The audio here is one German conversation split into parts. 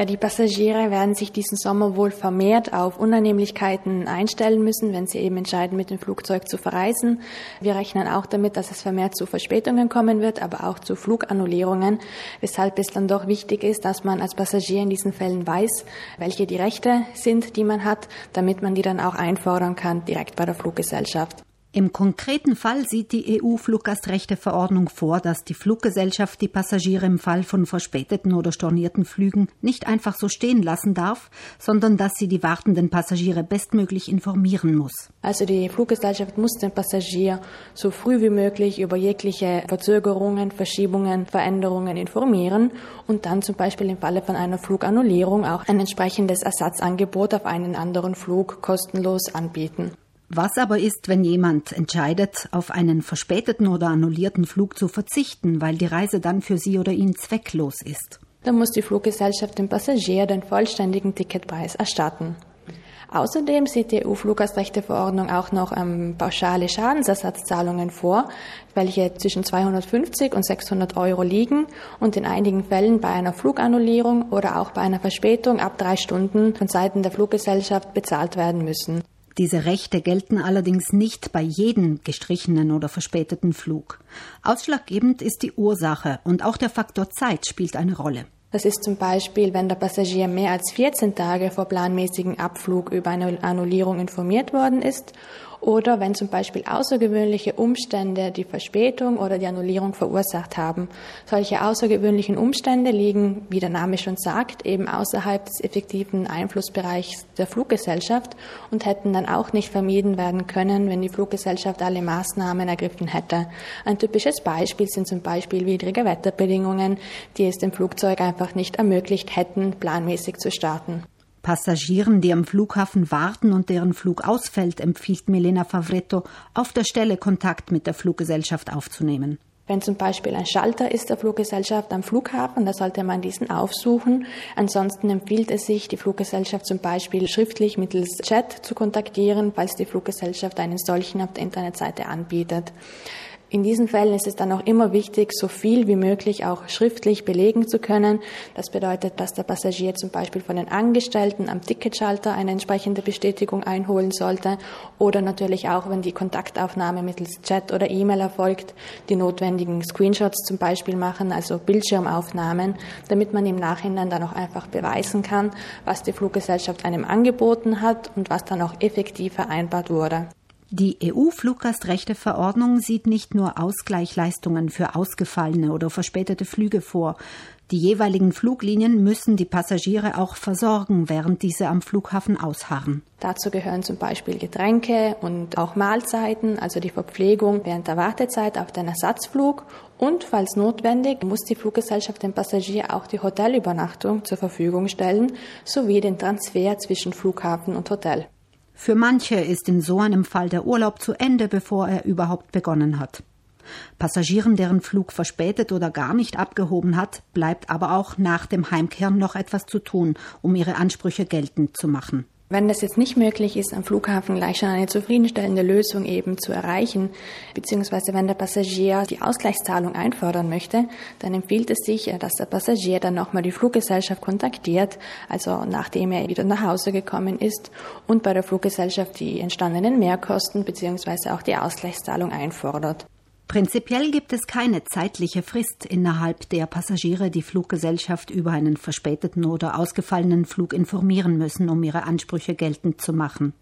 Ja, die Passagiere werden sich diesen Sommer wohl vermehrt auf Unannehmlichkeiten einstellen müssen, wenn sie eben entscheiden, mit dem Flugzeug zu verreisen. Wir rechnen auch damit, dass es vermehrt zu Verspätungen kommen wird, aber auch zu Flugannullierungen, weshalb es dann doch wichtig ist, dass man als Passagier in diesen Fällen weiß, welche die Rechte sind, die man hat, damit man die dann auch einfordern kann direkt bei der Fluggesellschaft. Im konkreten Fall sieht die EU-Fluggastrechteverordnung vor, dass die Fluggesellschaft die Passagiere im Fall von verspäteten oder stornierten Flügen nicht einfach so stehen lassen darf, sondern dass sie die wartenden Passagiere bestmöglich informieren muss. Also die Fluggesellschaft muss den Passagier so früh wie möglich über jegliche Verzögerungen, Verschiebungen, Veränderungen informieren und dann zum Beispiel im Falle von einer Flugannullierung auch ein entsprechendes Ersatzangebot auf einen anderen Flug kostenlos anbieten. Was aber ist, wenn jemand entscheidet, auf einen verspäteten oder annullierten Flug zu verzichten, weil die Reise dann für sie oder ihn zwecklos ist? Dann muss die Fluggesellschaft dem Passagier den vollständigen Ticketpreis erstatten. Außerdem sieht die EU-Fluggastrechteverordnung auch noch ähm, pauschale Schadensersatzzahlungen vor, welche zwischen 250 und 600 Euro liegen und in einigen Fällen bei einer Flugannullierung oder auch bei einer Verspätung ab drei Stunden von Seiten der Fluggesellschaft bezahlt werden müssen. Diese Rechte gelten allerdings nicht bei jedem gestrichenen oder verspäteten Flug. Ausschlaggebend ist die Ursache und auch der Faktor Zeit spielt eine Rolle. Das ist zum Beispiel, wenn der Passagier mehr als 14 Tage vor planmäßigen Abflug über eine Annullierung informiert worden ist oder wenn zum Beispiel außergewöhnliche Umstände die Verspätung oder die Annullierung verursacht haben. Solche außergewöhnlichen Umstände liegen, wie der Name schon sagt, eben außerhalb des effektiven Einflussbereichs der Fluggesellschaft und hätten dann auch nicht vermieden werden können, wenn die Fluggesellschaft alle Maßnahmen ergriffen hätte. Ein typisches Beispiel sind zum Beispiel widrige Wetterbedingungen, die es dem Flugzeug einfach nicht ermöglicht hätten, planmäßig zu starten. Passagieren, die am Flughafen warten und deren Flug ausfällt, empfiehlt Milena Favretto, auf der Stelle Kontakt mit der Fluggesellschaft aufzunehmen. Wenn zum Beispiel ein Schalter ist der Fluggesellschaft am Flughafen, da sollte man diesen aufsuchen. Ansonsten empfiehlt es sich, die Fluggesellschaft zum Beispiel schriftlich mittels Chat zu kontaktieren, falls die Fluggesellschaft einen solchen auf der Internetseite anbietet. In diesen Fällen ist es dann auch immer wichtig, so viel wie möglich auch schriftlich belegen zu können. Das bedeutet, dass der Passagier zum Beispiel von den Angestellten am Ticketschalter eine entsprechende Bestätigung einholen sollte oder natürlich auch, wenn die Kontaktaufnahme mittels Chat oder E-Mail erfolgt, die notwendigen Screenshots zum Beispiel machen, also Bildschirmaufnahmen, damit man im Nachhinein dann auch einfach beweisen kann, was die Fluggesellschaft einem angeboten hat und was dann auch effektiv vereinbart wurde. Die EU-Fluggastrechteverordnung sieht nicht nur Ausgleichleistungen für ausgefallene oder verspätete Flüge vor. Die jeweiligen Fluglinien müssen die Passagiere auch versorgen, während diese am Flughafen ausharren. Dazu gehören zum Beispiel Getränke und auch Mahlzeiten, also die Verpflegung während der Wartezeit auf den Ersatzflug. Und falls notwendig, muss die Fluggesellschaft dem Passagier auch die Hotelübernachtung zur Verfügung stellen, sowie den Transfer zwischen Flughafen und Hotel. Für manche ist in so einem Fall der Urlaub zu Ende, bevor er überhaupt begonnen hat. Passagieren, deren Flug verspätet oder gar nicht abgehoben hat, bleibt aber auch nach dem Heimkehren noch etwas zu tun, um ihre Ansprüche geltend zu machen. Wenn das jetzt nicht möglich ist, am Flughafen gleich schon eine zufriedenstellende Lösung eben zu erreichen, beziehungsweise wenn der Passagier die Ausgleichszahlung einfordern möchte, dann empfiehlt es sich, dass der Passagier dann nochmal die Fluggesellschaft kontaktiert, also nachdem er wieder nach Hause gekommen ist und bei der Fluggesellschaft die entstandenen Mehrkosten beziehungsweise auch die Ausgleichszahlung einfordert. Prinzipiell gibt es keine zeitliche Frist, innerhalb der Passagiere die Fluggesellschaft über einen verspäteten oder ausgefallenen Flug informieren müssen, um ihre Ansprüche geltend zu machen.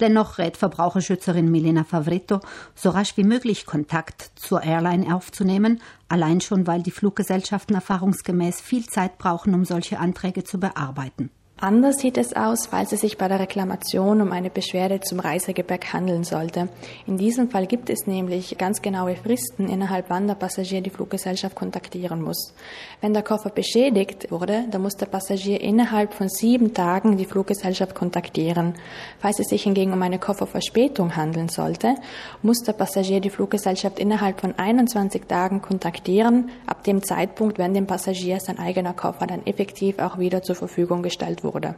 Dennoch rät Verbraucherschützerin Milena Favretto, so rasch wie möglich Kontakt zur Airline aufzunehmen, allein schon weil die Fluggesellschaften erfahrungsgemäß viel Zeit brauchen, um solche Anträge zu bearbeiten. Anders sieht es aus, falls es sich bei der Reklamation um eine Beschwerde zum Reisegepäck handeln sollte. In diesem Fall gibt es nämlich ganz genaue Fristen, innerhalb wann der Passagier die Fluggesellschaft kontaktieren muss. Wenn der Koffer beschädigt wurde, dann muss der Passagier innerhalb von sieben Tagen die Fluggesellschaft kontaktieren. Falls es sich hingegen um eine Kofferverspätung handeln sollte, muss der Passagier die Fluggesellschaft innerhalb von 21 Tagen kontaktieren, ab dem Zeitpunkt, wenn dem Passagier sein eigener Koffer dann effektiv auch wieder zur Verfügung gestellt wurde wurde